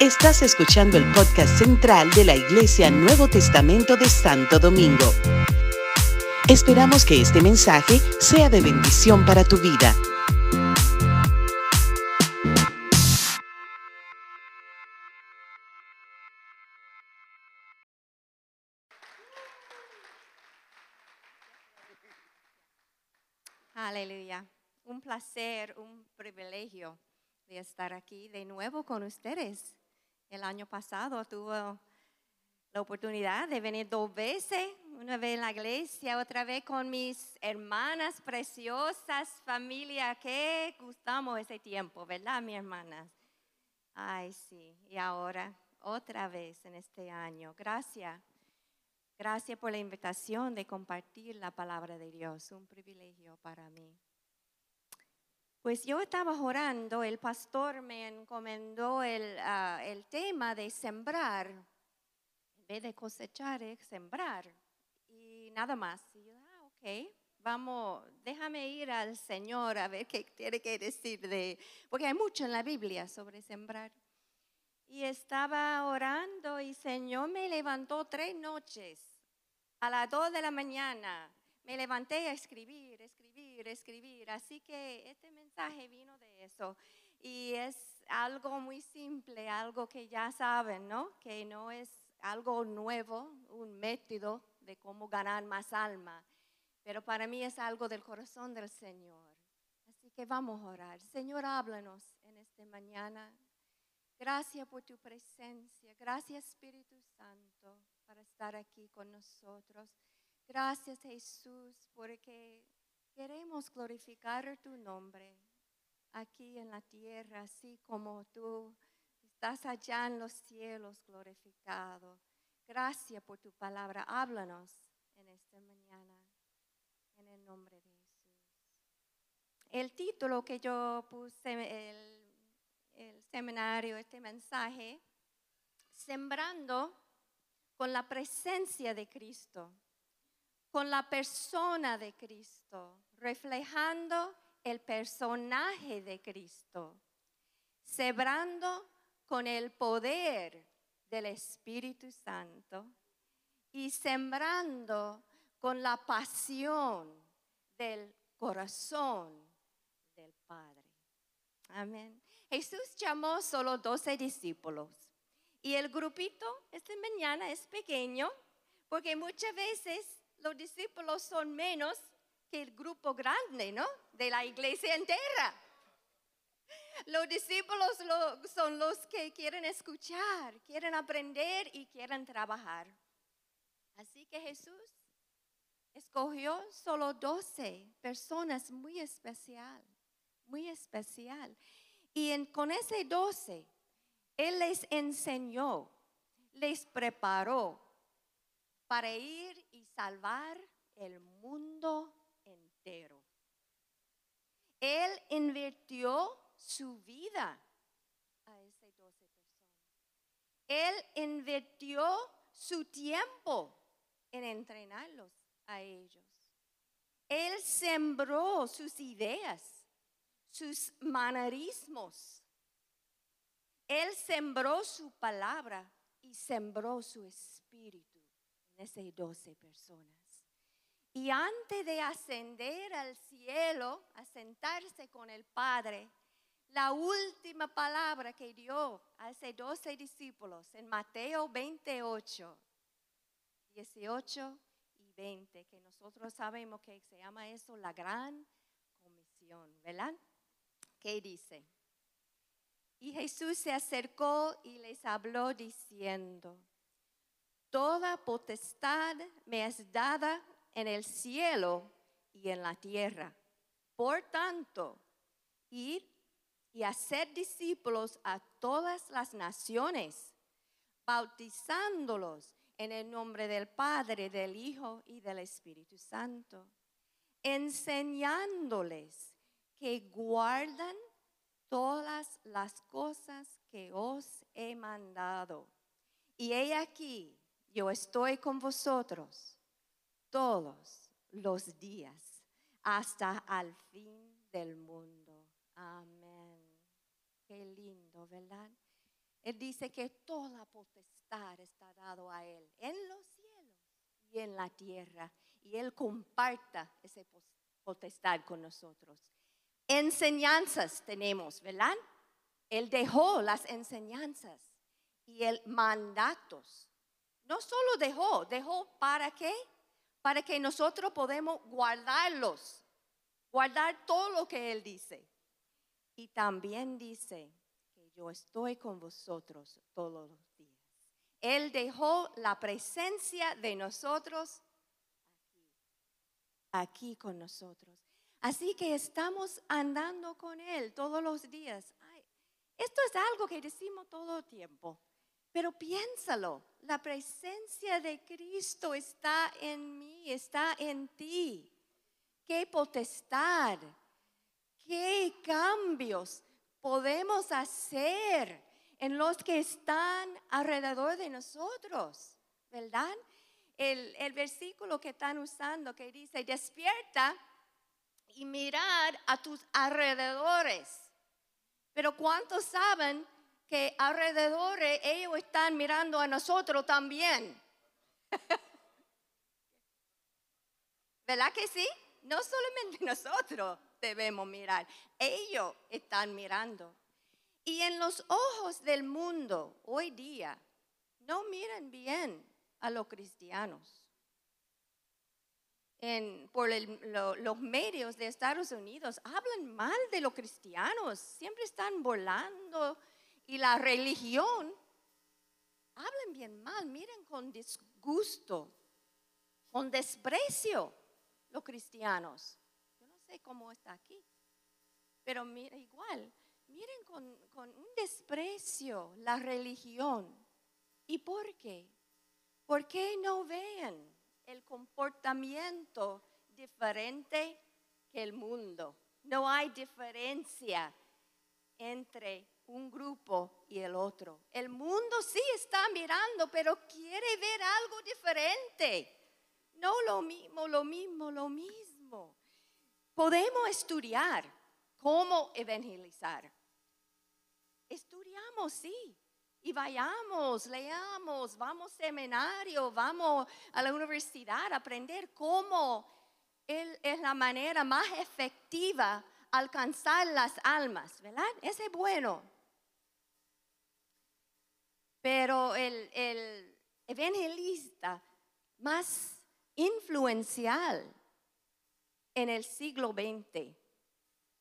Estás escuchando el podcast central de la Iglesia Nuevo Testamento de Santo Domingo. Esperamos que este mensaje sea de bendición para tu vida. Aleluya. Un placer, un privilegio de estar aquí de nuevo con ustedes. El año pasado tuve la oportunidad de venir dos veces, una vez en la iglesia, otra vez con mis hermanas preciosas, familia, que gustamos ese tiempo, ¿verdad, mi hermanas? Ay, sí, y ahora otra vez en este año. Gracias. Gracias por la invitación de compartir la palabra de Dios, un privilegio para mí. Pues yo estaba orando, el pastor me encomendó el, ah, el tema de sembrar, en vez de cosechar, es sembrar, y nada más. Y yo, ah, ok, vamos, déjame ir al Señor a ver qué tiene que decir de, porque hay mucho en la Biblia sobre sembrar. Y estaba orando y Señor me levantó tres noches a las dos de la mañana. Me levanté a escribir, escribir, escribir. Así que este mensaje vino de eso. Y es algo muy simple, algo que ya saben, ¿no? Que no es algo nuevo, un método de cómo ganar más alma. Pero para mí es algo del corazón del Señor. Así que vamos a orar. Señor, háblanos en esta mañana. Gracias por tu presencia. Gracias Espíritu Santo para estar aquí con nosotros. Gracias Jesús porque queremos glorificar tu nombre aquí en la tierra, así como tú estás allá en los cielos glorificado. Gracias por tu palabra. Háblanos en esta mañana, en el nombre de Jesús. El título que yo puse, el, el seminario, este mensaje, sembrando con la presencia de Cristo, con la persona de Cristo, reflejando el personaje de Cristo, sembrando con el poder del Espíritu Santo y sembrando con la pasión del corazón del Padre. Amén. Jesús llamó solo doce discípulos y el grupito esta mañana es pequeño porque muchas veces los discípulos son menos que el grupo grande, ¿no? De la iglesia entera. Los discípulos son los que quieren escuchar, quieren aprender y quieren trabajar. Así que Jesús escogió solo doce personas muy especial, muy especial. Y con ese doce, Él les enseñó, les preparó para ir salvar el mundo entero. Él invirtió su vida a esas doce personas. Él invirtió su tiempo en entrenarlos a ellos. Él sembró sus ideas, sus manerismos. Él sembró su palabra y sembró su espíritu esas doce personas. Y antes de ascender al cielo, a sentarse con el Padre, la última palabra que dio a esos doce discípulos en Mateo 28, 18 y 20, que nosotros sabemos que se llama eso la gran comisión, ¿verdad? ¿Qué dice? Y Jesús se acercó y les habló diciendo, Toda potestad me es dada en el cielo y en la tierra. Por tanto, ir y hacer discípulos a todas las naciones, bautizándolos en el nombre del Padre, del Hijo y del Espíritu Santo, enseñándoles que guardan todas las cosas que os he mandado. Y he aquí, yo estoy con vosotros todos los días hasta al fin del mundo. Amén. Qué lindo, ¿verdad? Él dice que toda potestad está dado a Él, en los cielos y en la tierra. Y Él comparta esa potestad con nosotros. Enseñanzas tenemos, ¿verdad? Él dejó las enseñanzas y el mandatos. No solo dejó, dejó para qué? Para que nosotros podamos guardarlos, guardar todo lo que Él dice. Y también dice que yo estoy con vosotros todos los días. Él dejó la presencia de nosotros aquí, aquí con nosotros. Así que estamos andando con Él todos los días. esto es algo que decimos todo el tiempo, pero piénsalo, la presencia de Cristo está en mí, está en ti. Qué potestad, qué cambios podemos hacer en los que están alrededor de nosotros, ¿verdad? El, el versículo que están usando que dice, despierta y mirar a tus alrededores. Pero ¿cuántos saben que alrededor ellos están mirando a nosotros también? ¿Verdad que sí? No solamente nosotros debemos mirar, ellos están mirando. Y en los ojos del mundo hoy día no miran bien a los cristianos por los medios de Estados Unidos hablan mal de los cristianos, siempre están volando y la religión, hablan bien mal, miren con disgusto, con desprecio los cristianos. Yo no sé cómo está aquí, pero mira, igual, miren con, con un desprecio la religión. ¿Y por qué? ¿Por qué no ven? el comportamiento diferente que el mundo. No hay diferencia entre un grupo y el otro. El mundo sí está mirando, pero quiere ver algo diferente. No lo mismo, lo mismo, lo mismo. Podemos estudiar cómo evangelizar. Estudiamos, sí, y vayamos, leamos, vamos a seminario, vamos a la universidad aprender cómo es la manera más efectiva alcanzar las almas, ¿verdad? Ese es bueno. Pero el, el evangelista más influencial en el siglo XX,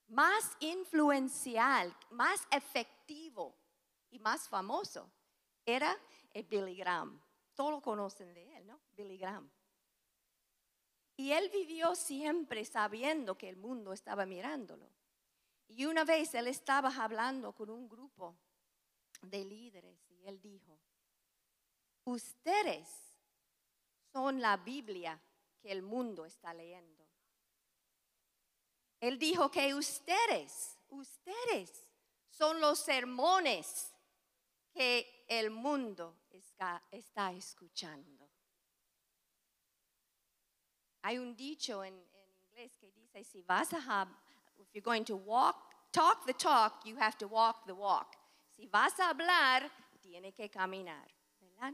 más influencial, más efectivo, y más famoso era el Billy Graham. Todos conocen de él, ¿no? Billy Graham. Y él vivió siempre sabiendo que el mundo estaba mirándolo. Y una vez él estaba hablando con un grupo de líderes él dijo, ustedes son la Biblia que el mundo está leyendo. Él dijo que ustedes, ustedes son los sermones que el mundo está, escuchando. Hay un dicho en, en, inglés que dice, si vas a, if you're going to walk, talk the talk, you have to walk the walk. Si vas a hablar, tiene que caminar, ¿verdad?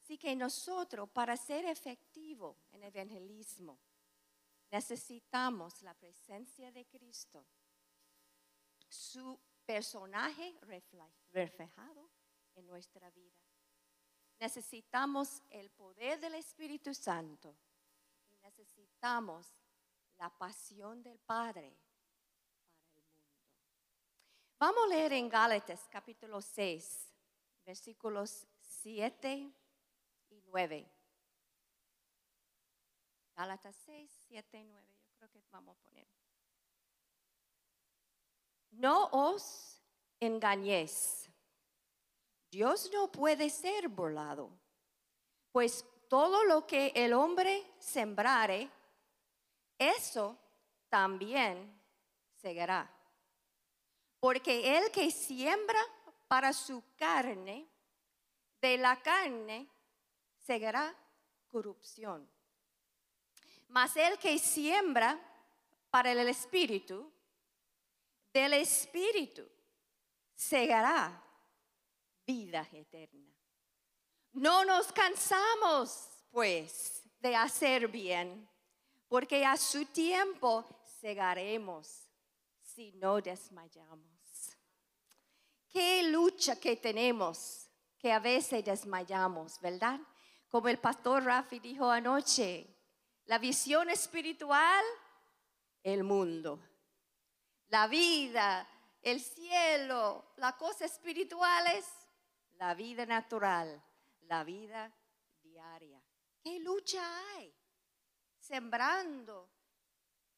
Así que nosotros, para ser efectivo en evangelismo, necesitamos la presencia de Cristo, su personaje reflejado en nuestra vida. Necesitamos el poder del Espíritu Santo y necesitamos la pasión del Padre. Vamos a leer en Gálatas capítulo 6, versículos 7 y 9. Gálatas 6, 7 y 9. Yo creo que vamos a poner. No os engañéis. Dios no puede ser burlado, pues todo lo que el hombre sembrare, eso también seguirá. Porque el que siembra para su carne, de la carne seguirá corrupción. Mas el que siembra para el espíritu, del Espíritu segará vida eterna. No nos cansamos, pues, de hacer bien, porque a su tiempo segaremos si no desmayamos. Qué lucha que tenemos, que a veces desmayamos, ¿verdad? Como el pastor Rafi dijo anoche, la visión espiritual, el mundo. La vida, el cielo, las cosas espirituales, la vida natural, la vida diaria. ¿Qué lucha hay? Sembrando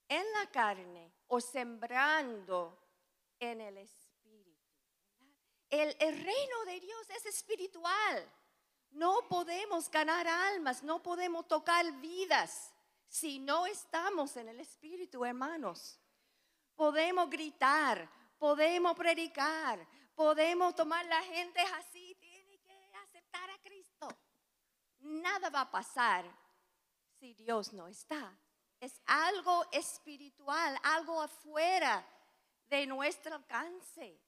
en la carne o sembrando en el espíritu. El, reino de Dios es espiritual. No podemos ganar almas, no podemos tocar vidas si no estamos en el Espíritu, hermanos. Podemos gritar, podemos predicar, podemos tomar la gente así, tiene que aceptar a Cristo. Nada va a pasar si Dios no está. Es algo espiritual, algo afuera de nuestro alcance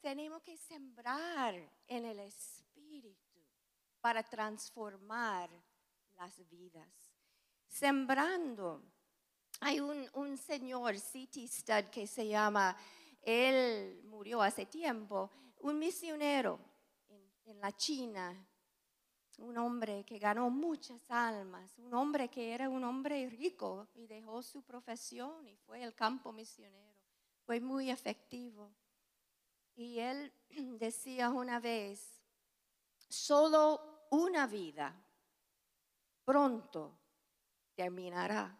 tenemos que sembrar en el Espíritu para transformar las vidas. Sembrando. Hay un, señor, City Stud, que se llama, él murió hace tiempo, un misionero en la China, un hombre que ganó muchas almas, un hombre que era un hombre rico y dejó su profesión y fue al campo misionero. Fue muy efectivo. Y él decía una vez, solo una vida pronto terminará.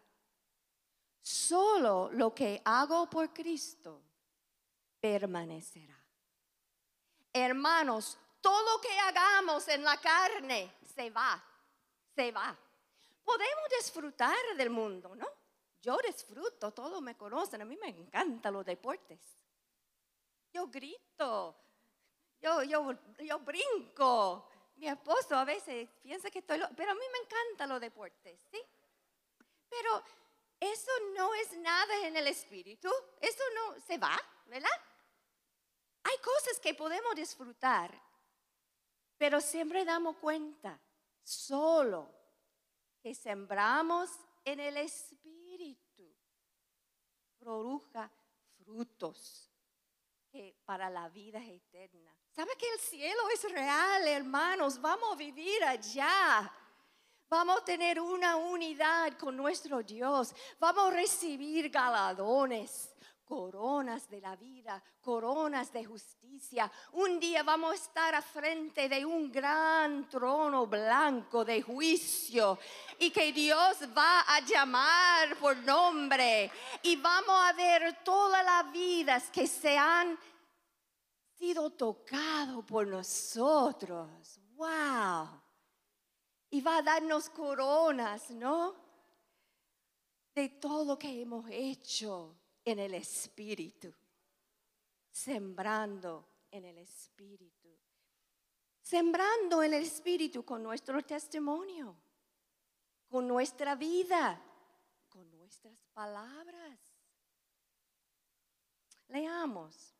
Solo lo que hago por Cristo permanecerá. Hermanos, todo lo que hagamos en la carne se va, se va. Podemos disfrutar del mundo, ¿no? Yo disfruto, todos me conocen, a mí me encantan los deportes yo grito, yo, yo, yo brinco. Mi esposo a veces piensa que estoy, pero a mí me encantan los deportes, ¿sí? Pero eso no es nada en el espíritu, eso no se va, ¿verdad? Hay cosas que podemos disfrutar, pero siempre damos cuenta, solo que sembramos en el espíritu, produja frutos que para la vida eterna. ¿Sabe que el cielo es real, hermanos? Vamos a vivir allá. Vamos a tener una unidad con nuestro Dios. Vamos a recibir galardones, coronas de la vida, coronas de justicia. Un día vamos a estar a frente de un gran trono blanco de juicio y que Dios va a llamar por nombre y vamos a ver todas las vidas que se han sido tocados por nosotros. ¡Wow! Y va a darnos coronas, ¿no? De todo lo que hemos hecho en el Espíritu, sembrando en el Espíritu, sembrando en el Espíritu con nuestro testimonio, con nuestra vida, con nuestras palabras. Leamos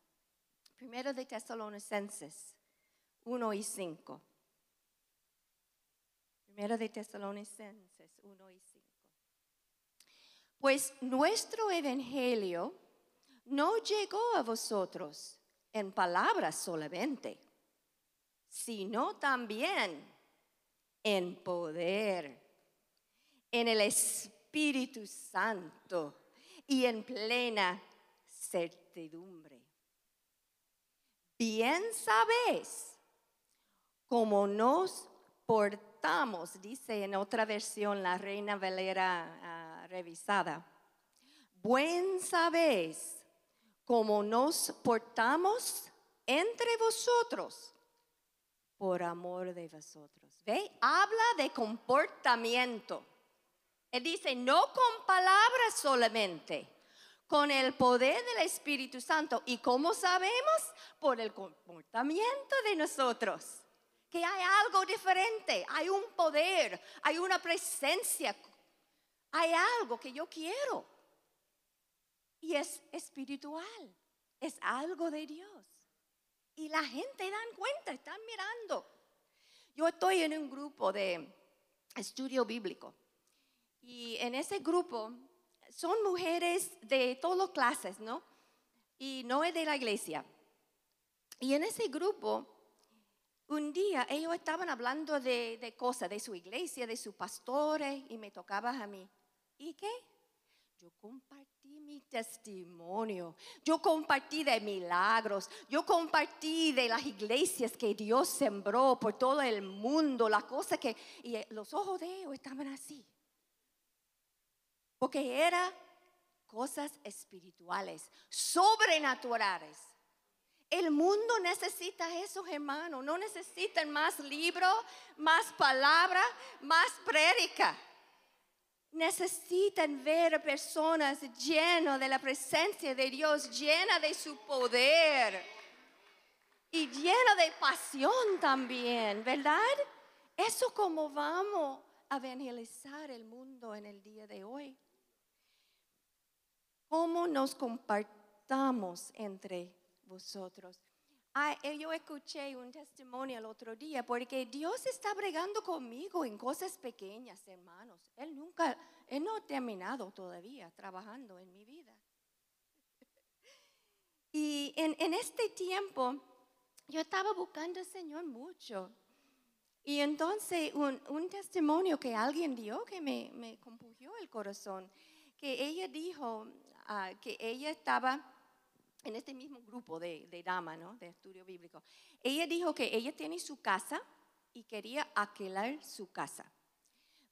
primero de Tesalonicenses 1 y 5. Primero de Tesalonicenses 1 y 5. Pues nuestro evangelio no llegó a vosotros en palabras solamente, sino también en poder, en el Espíritu Santo y en plena certidumbre. Bien sabéis cómo nos portamos, dice en otra versión la Reina Valera ah, revisada. Buen sabéis cómo nos portamos entre vosotros por amor de vosotros. ¿Ve? Habla de comportamiento. Él dice, no con palabras solamente, con el poder del Espíritu Santo. ¿Y cómo sabemos? Por el comportamiento de nosotros. Que hay algo diferente, hay un poder, hay una presencia hay algo que yo quiero y es espiritual. es algo de Dios. Y la gente dan cuenta, están mirando. Yo estoy en un grupo de estudio bíblico. Y en ese grupo son mujeres de todas clases, ¿no? Y no es de la iglesia. Y en ese grupo, un día ellos estaban hablando de, de cosas, de su iglesia, de sus pastores, y me tocaba a mí. ¿Y qué? Yo compartí mi testimonio, yo compartí de milagros, yo compartí de las iglesias que Dios sembró por todo el mundo, la cosa que, y los ojos de ellos estaban así. Porque era cosas espirituales, sobrenaturales. El mundo necesita eso, hermano. No necesitan más libros, más palabras, más prédica necesitan ver personas llenas de la presencia de Dios, llenas de su poder y llenas de pasión también, ¿verdad? Eso como vamos a evangelizar el mundo en el día de hoy. ¿Cómo nos compartamos entre vosotros? Ah, eh, yo escuché un testimonio el otro día porque Dios está bregando conmigo en cosas pequeñas, hermanos. Él nunca, Él no ha terminado todavía trabajando en mi vida. Y en, este tiempo yo estaba buscando al Señor mucho. Y entonces un, testimonio que alguien dio que me, me compugió el corazón, que ella dijo ah, que ella estaba en este mismo grupo de, de dama, ¿no? De estudio bíblico. Ella dijo que ella tiene su casa y quería alquilar su casa.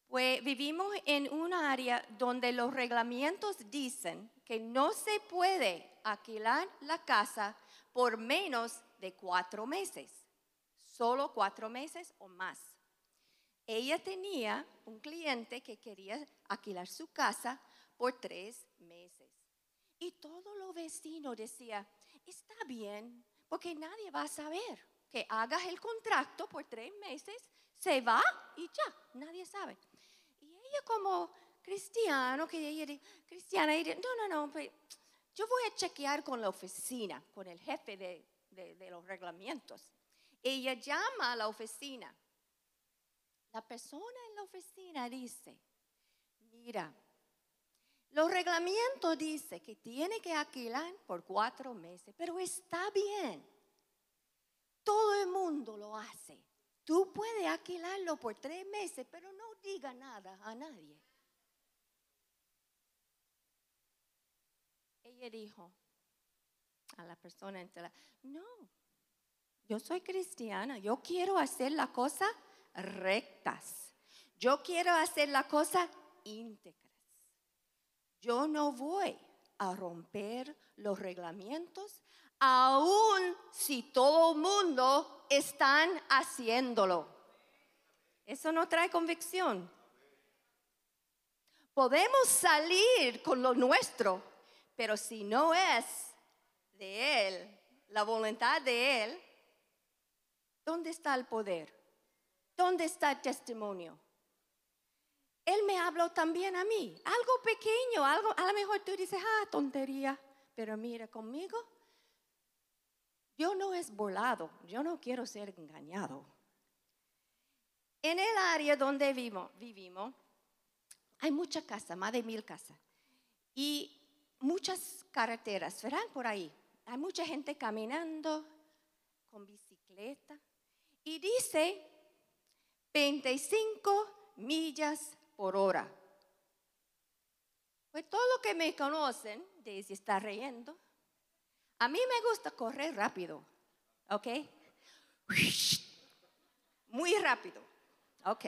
Pues vivimos en un área donde los reglamentos dicen que no se puede alquilar la casa por menos de cuatro meses, solo cuatro meses o más. Ella tenía un cliente que quería alquilar su casa por tres meses. Y todos los vecinos decían, está bien, porque nadie va a saber que hagas el contrato por tres meses, se va y ya, nadie sabe. Y ella como cristiano, que ella cristiana, ella, no, no, no, pues, yo voy a chequear con la oficina, con el jefe de, de los reglamentos. Ella llama a la oficina. La persona en la oficina dice, mira, los reglamentos dicen que tiene que alquilar por cuatro meses, pero está bien. Todo el mundo lo hace. Tú puedes alquilarlo por tres meses, pero no diga nada a nadie. Ella dijo a la persona entera, no, yo soy cristiana, yo quiero hacer las cosas rectas, yo quiero hacer la cosa íntegra. Yo no voy a romper los reglamentos, aun si todo el mundo están haciéndolo. Eso no trae convicción. Podemos salir con lo nuestro, pero si no es de Él, la voluntad de Él, ¿dónde está el poder? ¿Dónde está el testimonio? Él me habló también a mí. Algo pequeño, algo, a lo mejor tú dices, ah, tontería. Pero mira, conmigo, yo no es volado, yo no quiero ser engañado. En el área donde vivimos, vivimos hay mucha casa, más de mil casas. Y muchas carreteras, ¿verdad? Por ahí. Hay mucha gente caminando con bicicleta. Y dice 25 millas por hora. Pues todo lo que me conocen, Daisy está riendo. A mí me gusta correr rápido, ¿ok? Muy rápido, ok.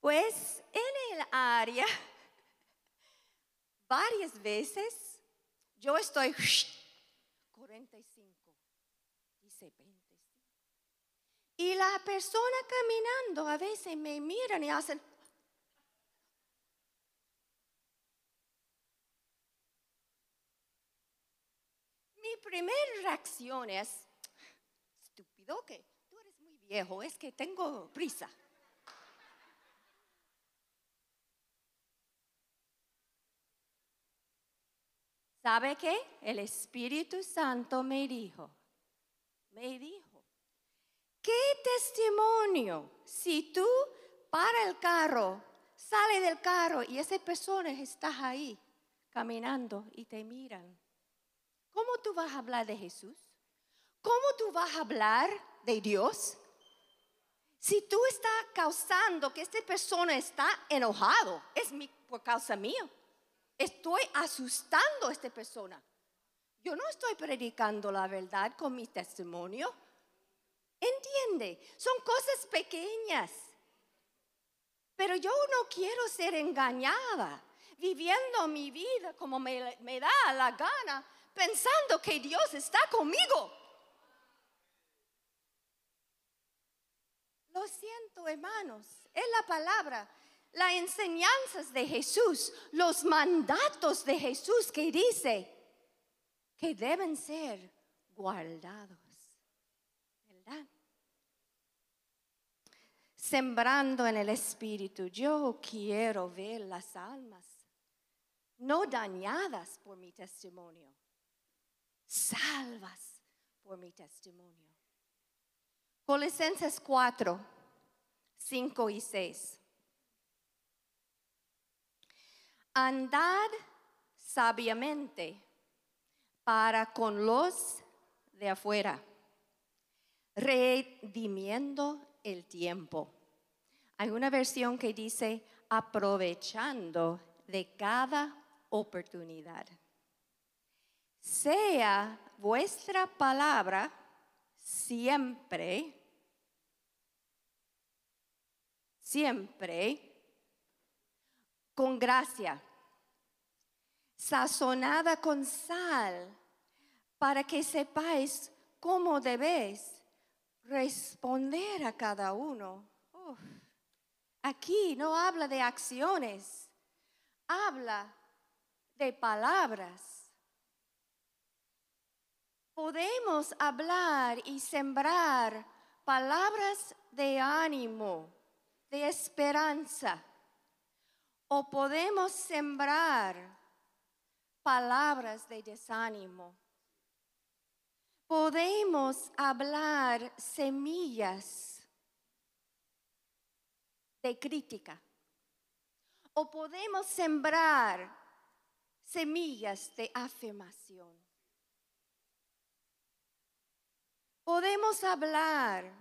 Pues en el área, varias veces, yo estoy 45, dice 20. Y la persona caminando a veces me miran y hacen... Mi primera reacción es, estúpido que tú eres muy viejo, es que tengo prisa. ¿Sabe qué? El Espíritu Santo me dijo, me dijo, ¿qué testimonio si tú para el carro, sale del carro y esa persona está ahí caminando y te miran? ¿Cómo tú vas a hablar de Jesús? ¿Cómo tú vas a hablar de Dios? Si tú estás causando que esta persona está enojado, es por causa mía. Estoy asustando a esta persona. Yo no estoy predicando la verdad con mi testimonio. Entiende, son cosas pequeñas. Pero yo no quiero ser engañada, viviendo mi vida como me, da la gana, pensando que Dios está conmigo. Lo siento, hermanos, es la palabra, las enseñanzas de Jesús, los mandatos de Jesús que dice que deben ser guardados. ¿Verdad? Sembrando en el Espíritu, yo quiero ver las almas no dañadas por mi testimonio, salvas por mi testimonio. Colosenses 4, 5 y 6. Andad sabiamente para con los de afuera, redimiendo el tiempo. Hay una versión que dice aprovechando de cada oportunidad. Sea vuestra palabra siempre siempre con gracia, sazonada con sal, para que sepáis cómo debéis responder a cada uno. Aquí no habla de acciones, habla de palabras. Podemos hablar y sembrar palabras de ánimo de esperanza. O podemos sembrar palabras de desánimo. Podemos hablar semillas de crítica. O podemos sembrar semillas de afirmación. Podemos hablar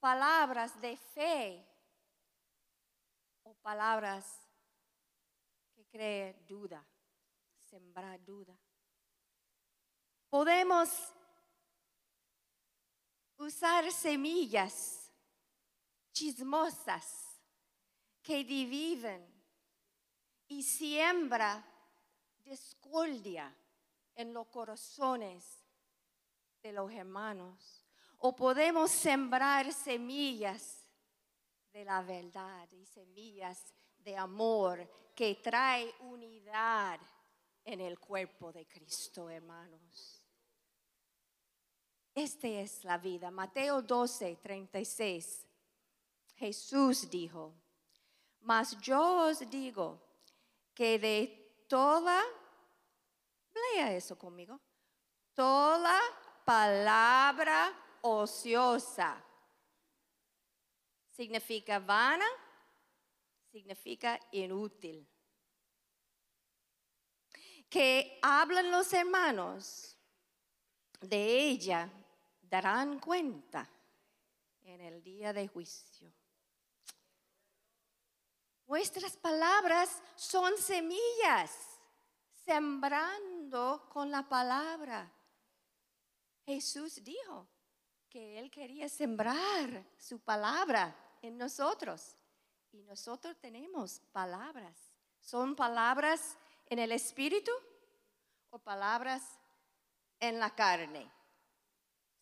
palabras de fe o palabras que creen duda, sembrar duda. Podemos usar semillas chismosas que dividen y siembra discordia en los corazones de los hermanos. O podemos sembrar semillas de la verdad y semillas de amor que trae unidad en el cuerpo de Cristo, hermanos. Esta es la vida. Mateo 12, 36. Jesús dijo, mas yo os digo que de toda, lea eso conmigo, toda palabra ociosa significa vana, significa inútil. Que hablan los hermanos de ella darán cuenta en el día de juicio. Vuestras palabras son semillas, sembrando con la palabra. Jesús dijo que Él quería sembrar su palabra en nosotros. Y nosotros tenemos palabras. ¿Son palabras en el espíritu o palabras en la carne?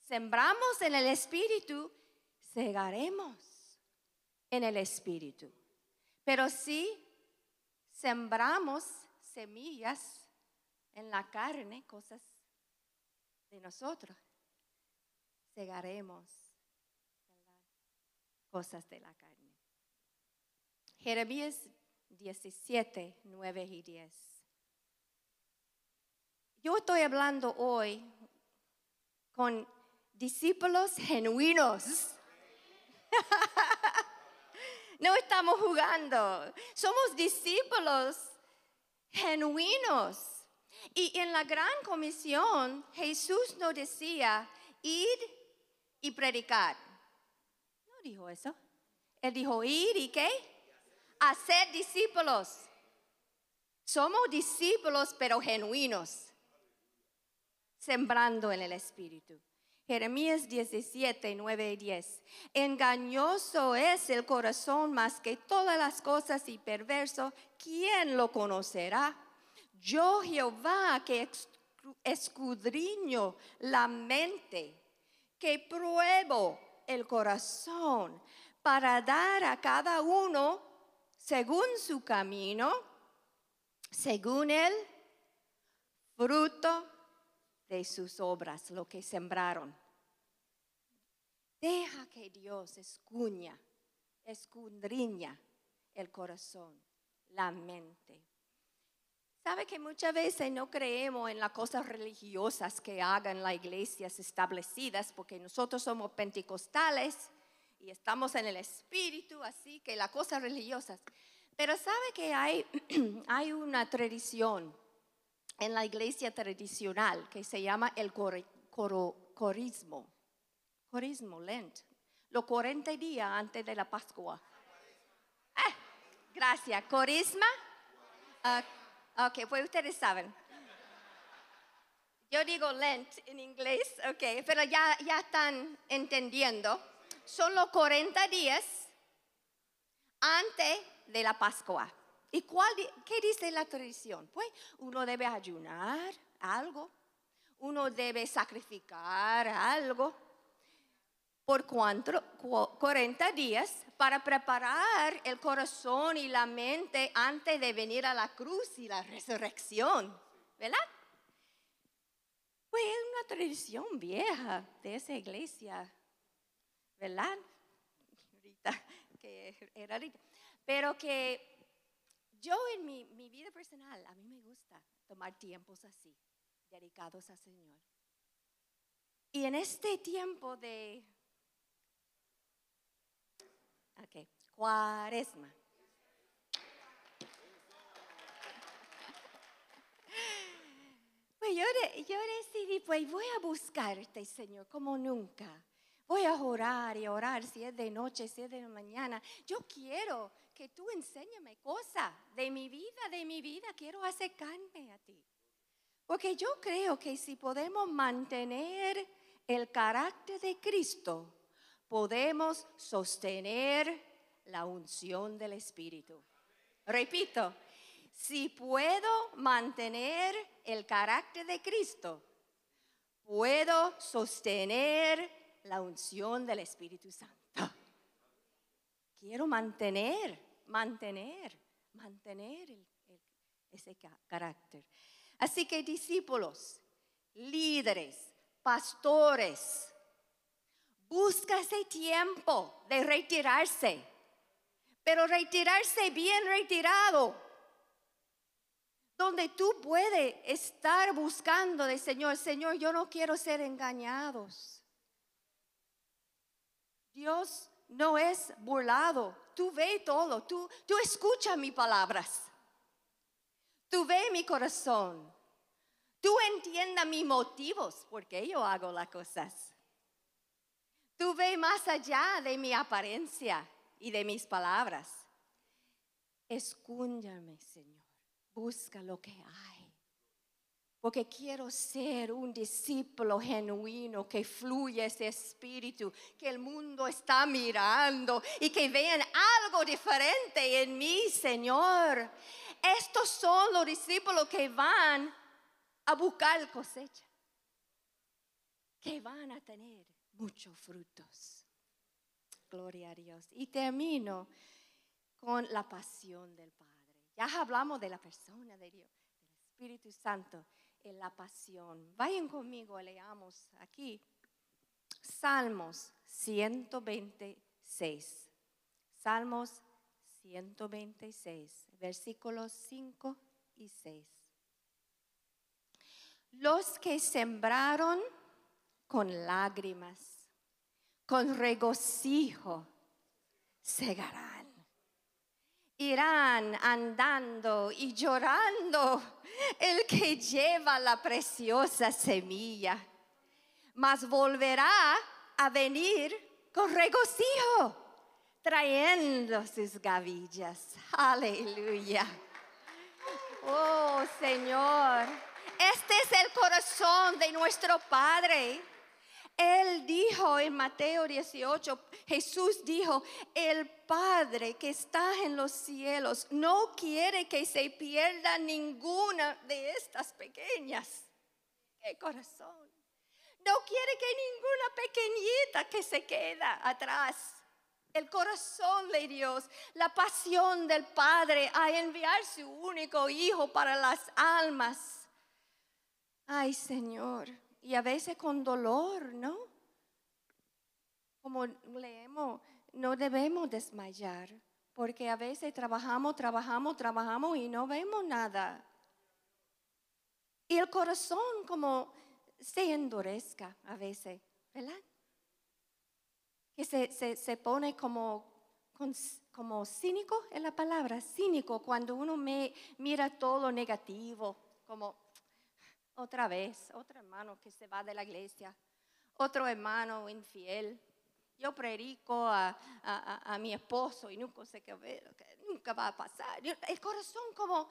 Sembramos en el espíritu, segaremos en el espíritu. Pero si sembramos semillas en la carne, cosas de nosotros, segaremos cosas de la carne. Jeremías 17, 9 y 10. Yo estoy hablando hoy con discípulos genuinos. No estamos jugando, somos discípulos genuinos. Y en la gran comisión Jesús nos decía, ir y predicar. No dijo eso. Él dijo, ir y qué? Hacer discípulos. Somos discípulos pero genuinos, sembrando en el Espíritu. Jeremías 17, 9 y 10. Engañoso es el corazón más que todas las cosas y perverso. ¿Quién lo conocerá? Yo Jehová que escudriño la mente, que pruebo el corazón para dar a cada uno según su camino, según el fruto de sus obras, lo que sembraron. Deja que Dios escuña, escudriña el corazón, la mente. Sabe que muchas veces no creemos en las cosas religiosas que hagan las iglesias establecidas, porque nosotros somos pentecostales y estamos en el espíritu, así que las cosas religiosas. Pero sabe que hay, hay una tradición en la iglesia tradicional que se llama el corismo. Corismo, Lent. Los 40 días antes de la Pascua. Ah, gracias. Corisma. Uh, ok, pues ustedes saben. Yo digo Lent en inglés, ok, pero ya, ya están entendiendo. Son los 40 días antes de la Pascua. ¿Y qué dice la tradición? Pues uno debe ayunar algo, uno debe sacrificar algo por 40 días para preparar el corazón y la mente antes de venir a la cruz y la resurrección, ¿verdad? Pues es una tradición vieja de esa iglesia, ¿verdad? que era Pero que yo en mi, vida personal, a mí me gusta tomar tiempos así, dedicados al Señor. Y en este tiempo de, ok, cuaresma. Pues yo, yo decidí, pues voy a buscarte, Señor, como nunca. Voy a orar y orar si es de noche, si es de mañana. Yo quiero que tú enséñame cosas de mi vida, de mi vida. Quiero acercarme a ti. Porque yo creo que si podemos mantener el carácter de Cristo, podemos sostener la unción del Espíritu. Repito, si puedo mantener el carácter de Cristo, puedo sostener la unción del Espíritu Santo. Quiero mantener, mantener, mantener ese carácter. Así que discípulos, líderes, pastores, busca ese tiempo de retirarse, pero retirarse bien retirado, donde tú puedes estar buscando de Señor, Señor, yo no quiero ser engañados. Dios no es burlado. Tú ve todo, tú, tú escucha mis palabras. Tú ve mi corazón. Tú entienda mis motivos porque yo hago las cosas. Tú ve más allá de mi apariencia y de mis palabras. Escúchame, Señor. Busca lo que hay porque quiero ser un discípulo genuino que fluye ese espíritu, que el mundo está mirando y que vean algo diferente en mí, Señor. Estos son los discípulos que van a buscar cosecha, que van a tener muchos frutos. Gloria a Dios. Y termino con la pasión del Padre. Ya hablamos de la persona de Dios, del Espíritu Santo en la pasión. Vayan conmigo, leamos aquí. Salmos 126. Salmos 126, versículos 5 y 6. Los que sembraron con lágrimas, con regocijo, segarán. Irán andando y llorando el que lleva la preciosa semilla, mas volverá a venir con regocijo, trayendo sus gavillas. Aleluya. Oh Señor, este es el corazón de nuestro Padre. Él dijo en Mateo 18, Jesús dijo, el Padre que está en los cielos no quiere que se pierda ninguna de estas pequeñas. ¡Qué corazón! No quiere que ninguna pequeñita que se queda atrás. El corazón de Dios, la pasión del Padre a enviar su único Hijo para las almas. Ay Señor, y a veces con dolor, ¿no? Como leemos, no debemos desmayar, porque a veces trabajamos, trabajamos, trabajamos y no vemos nada. Y el corazón como se endurezca a veces, ¿verdad? Que se, pone como, como cínico, es la palabra, cínico, cuando uno me, mira todo negativo, como otra vez, otro hermano que se va de la iglesia, otro hermano infiel. Yo predico a, mi esposo y nunca sé qué, va a pasar. El corazón como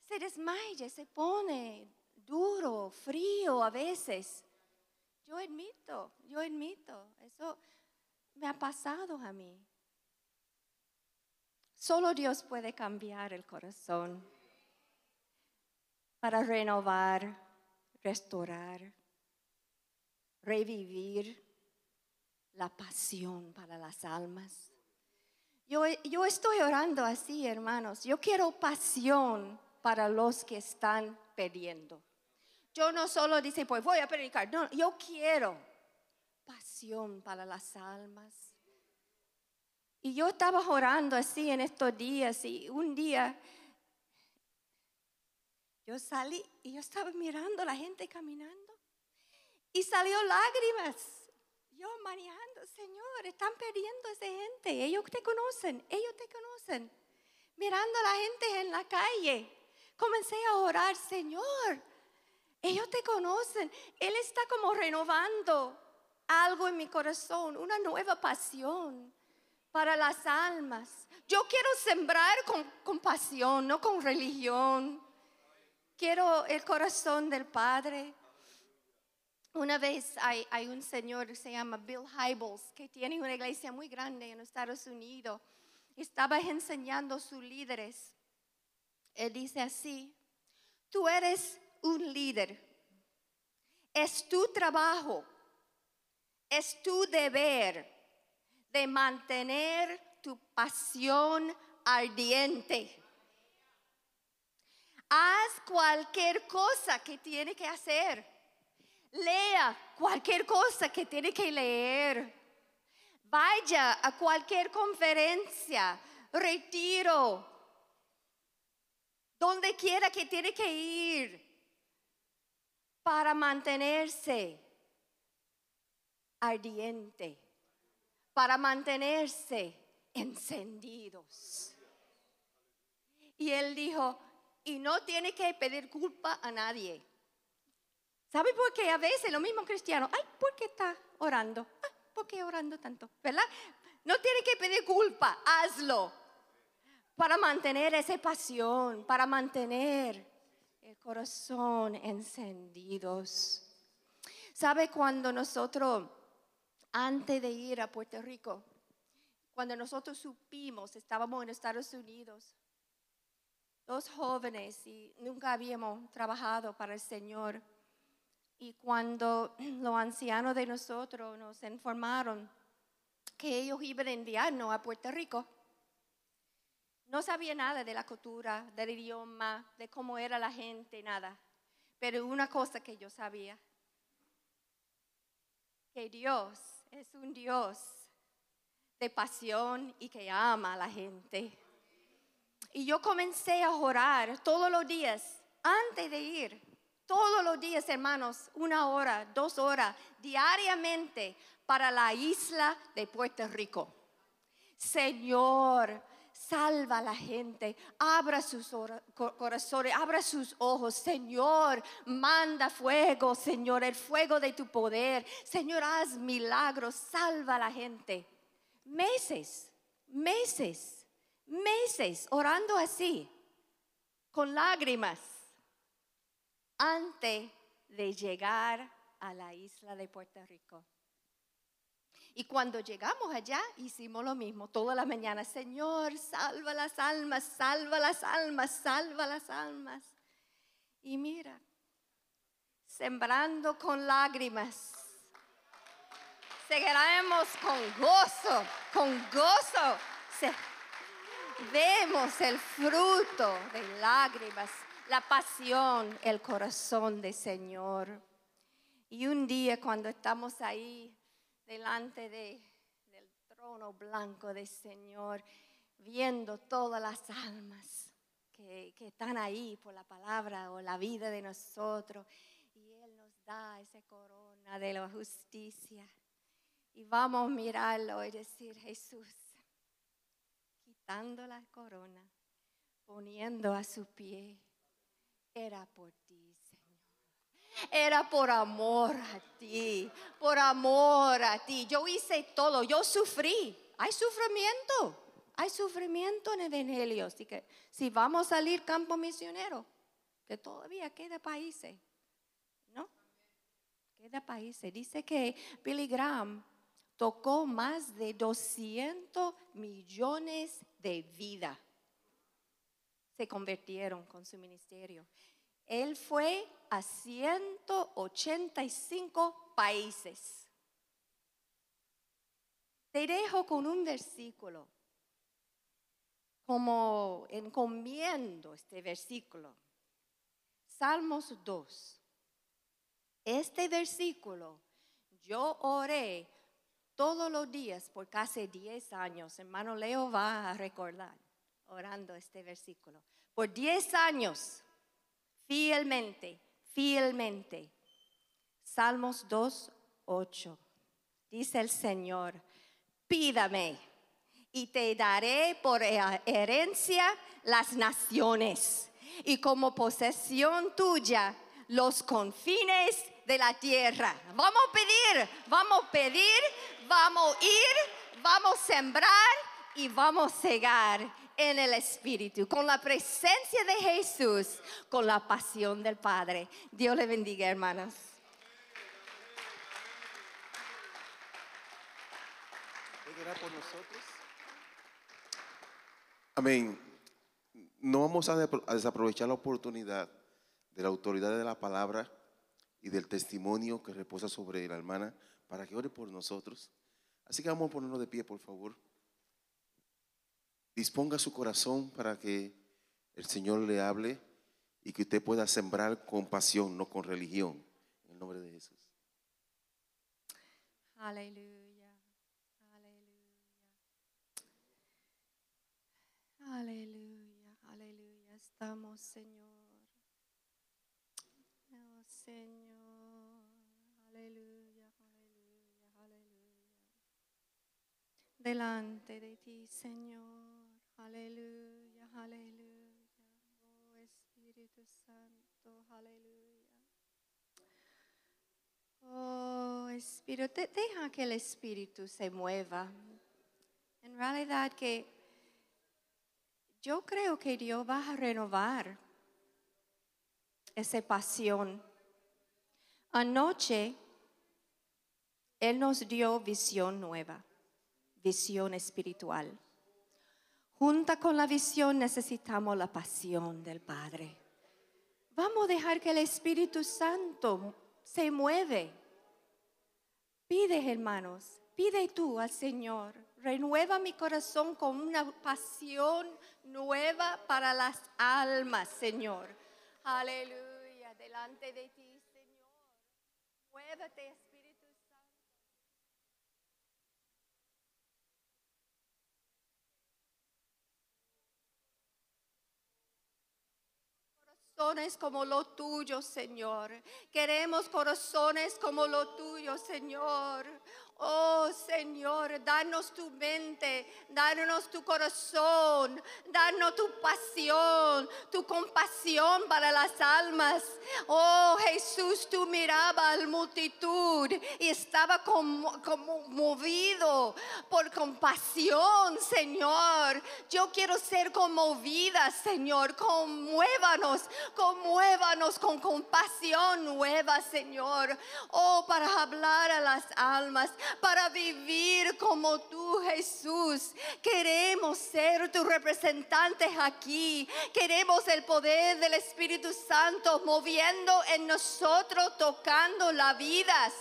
se desmaya, se pone duro, frío a veces. Yo admito, yo admito, eso me ha pasado a mí. Solo Dios puede cambiar el corazón para renovar, restaurar, revivir la pasión para las almas. Yo, yo estoy orando así, hermanos. Yo quiero pasión para los que están pidiendo. Yo no solo dice, pues voy a predicar, no, yo quiero pasión para las almas. Y yo estaba orando así en estos días y un día yo salí y yo estaba mirando a la gente caminando y salió lágrimas. Yo manejando, Señor, están perdiendo a esa gente. Ellos te conocen, ellos te conocen. Mirando a la gente en la calle, comencé a orar, Señor, ellos te conocen. Él está como renovando algo en mi corazón, una nueva pasión para las almas. Yo quiero sembrar con, pasión, no con religión. Quiero el corazón del Padre. Una vez hay, un señor que se llama Bill Hybels, que tiene una iglesia muy grande en Estados Unidos. Estaba enseñando a sus líderes. Él dice así, tú eres un líder. Es tu trabajo, es tu deber de mantener tu pasión ardiente. Haz cualquier cosa que tiene que hacer. Lea cualquier cosa que tiene que leer. Vaya a cualquier conferencia, retiro, donde quiera que tiene que ir para mantenerse ardiente, para mantenerse encendidos. Y él dijo, y no tiene que pedir culpa a nadie. ¿Sabe por qué? A veces los mismos cristianos, ay, ¿por qué está orando? ¿Por qué orando tanto? ¿Verdad? No tiene que pedir culpa, hazlo. Para mantener esa pasión, para mantener el corazón encendidos. ¿Sabe cuando nosotros, antes de ir a Puerto Rico, cuando nosotros supimos, estábamos en Estados Unidos, dos jóvenes y nunca habíamos trabajado para el Señor. Y cuando los ancianos de nosotros nos informaron que ellos iban a enviarnos a Puerto Rico, no sabía nada de la cultura, del idioma, de cómo era la gente, nada. Pero una cosa que yo sabía, que Dios es un Dios de pasión y que ama a la gente. Y yo comencé a orar todos los días antes de ir. todos los días, hermanos, una hora, dos horas, diariamente para la isla de Puerto Rico. Señor, salva a la gente, abra sus corazones, abra sus ojos. Señor, manda fuego, Señor, el fuego de tu poder. Señor, haz milagros, salva a la gente. Meses, meses, meses orando así, con lágrimas, antes de llegar a la isla de Puerto Rico. Y cuando llegamos allá, hicimos lo mismo, toda la mañana, Señor, salva las almas, salva las almas, salva las almas. Y mira, sembrando con lágrimas, seguiremos con gozo, con gozo. Vemos el fruto de lágrimas, la pasión, el corazón del Señor. Y un día cuando estamos ahí delante de, del trono blanco del Señor, viendo todas las almas que, que están ahí por la palabra o la vida de nosotros. Y Él nos da esa corona de la justicia. Y vamos a mirarlo y decir, Jesús, quitando la corona, poniendo a su pie, era por ti, era por amor a ti, por amor a ti. Yo hice todo, yo sufrí. Hay sufrimiento, hay sufrimiento en el Evangelio. Así que si vamos a salir campo misionero, que todavía queda países, ¿no? Queda países. Dice que Billy Graham tocó más de 200 millones de vidas. Se convirtieron con su ministerio. Él fue a 185 países. Te dejo con un versículo, como encomiendo este versículo. Salmos 2. Este versículo yo oré todos los días por casi 10 años. Hermano Leo va a recordar orando este versículo. Por 10 años fielmente, fielmente. Salmos 2, 8. Dice el Señor, pídame y te daré por herencia las naciones y como posesión tuya los confines de la tierra. Vamos a pedir, vamos a pedir, vamos a ir, vamos a sembrar y vamos a cegar en el Espíritu, con la presencia de Jesús, con la pasión del Padre. Dios le bendiga, hermanos. Amén. No vamos a desaprovechar la oportunidad de la autoridad de la palabra y del testimonio que reposa sobre la hermana para que ore por nosotros. Así que vamos a ponernos de pie, por favor. Disponga su corazón para que el Señor le hable y que usted pueda sembrar con pasión, no con religión. En el nombre de Jesús. Aleluya, aleluya. Aleluya, aleluya. Estamos, Señor. Señor. Aleluya, aleluya, aleluya. Delante de ti, Señor. Aleluya, aleluya. Oh Espíritu Santo, aleluya. Oh Espíritu, deja que el Espíritu se mueva. En realidad que yo creo que Dios va a renovar esa pasión. Anoche Él nos dio visión nueva, visión espiritual. Junta con la visión necesitamos la pasión del Padre. Vamos a dejar que el Espíritu Santo se mueve. Pide, hermanos, pide tú al Señor, renueva mi corazón con una pasión nueva para las almas, Señor. Aleluya, delante de ti, Señor. Muévete, corazones como lo tuyo, Señor. Queremos corazones como lo tuyo, Señor. Oh Señor, danos tu mente, danos tu corazón, danos tu pasión, tu compasión para las almas. Oh Jesús, tú miraba a la multitud y estaba conmovido por compasión, Señor. Yo quiero ser conmovida, Señor. Conmuévanos, conmuévanos con compasión nueva, Señor. Oh, para hablar a las almas para vivir como tú, Jesús. Queremos ser tus representantes aquí. Queremos el poder del Espíritu Santo moviendo en nosotros, tocando las vidas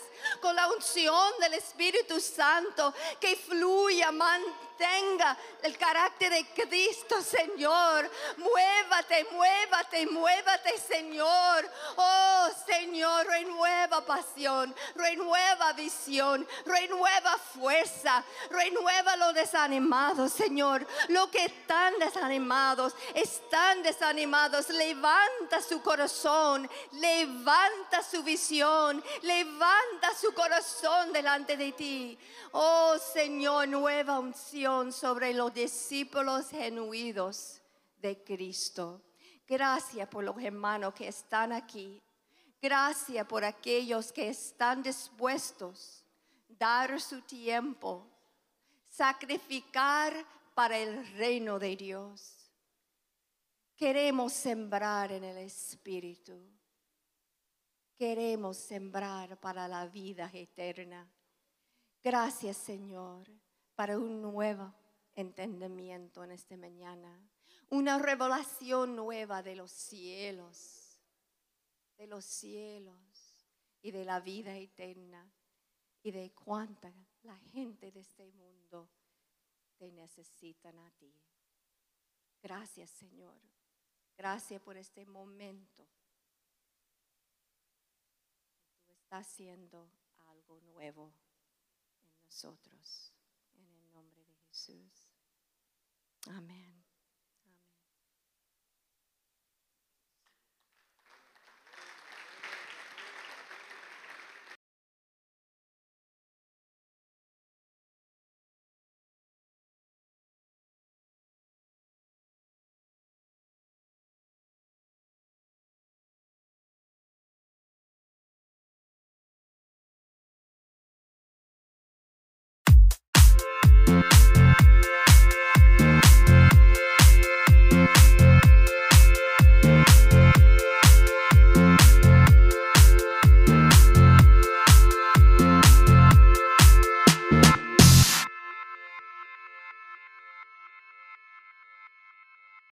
con la unción del Espíritu Santo que fluya, mantenga el carácter de Cristo, Señor. Muévate, muévate, muévate, Señor. Oh, Señor, renueva pasión, renueva visión, renueva fuerza, renueva los desanimados, Señor. Los que están desanimados, están desanimados. Levanta su corazón, levanta su visión, levanta su corazón delante de ti. Oh Señor, nueva unción sobre los discípulos genuidos de Cristo. Gracias por los hermanos que están aquí. Gracias por aquellos que están dispuestos a dar su tiempo, sacrificar para el reino de Dios. Queremos sembrar en el Espíritu. Queremos sembrar para la vida eterna. Gracias Señor para un nuevo entendimiento en esta mañana. Una revelación nueva de los cielos, de los cielos y de la vida eterna y de cuánta la gente de este mundo te necesitan a ti. Gracias Señor. Gracias por este momento. Tú estás haciendo algo nuevo en nosotros. En el nombre de Jesús. Amén.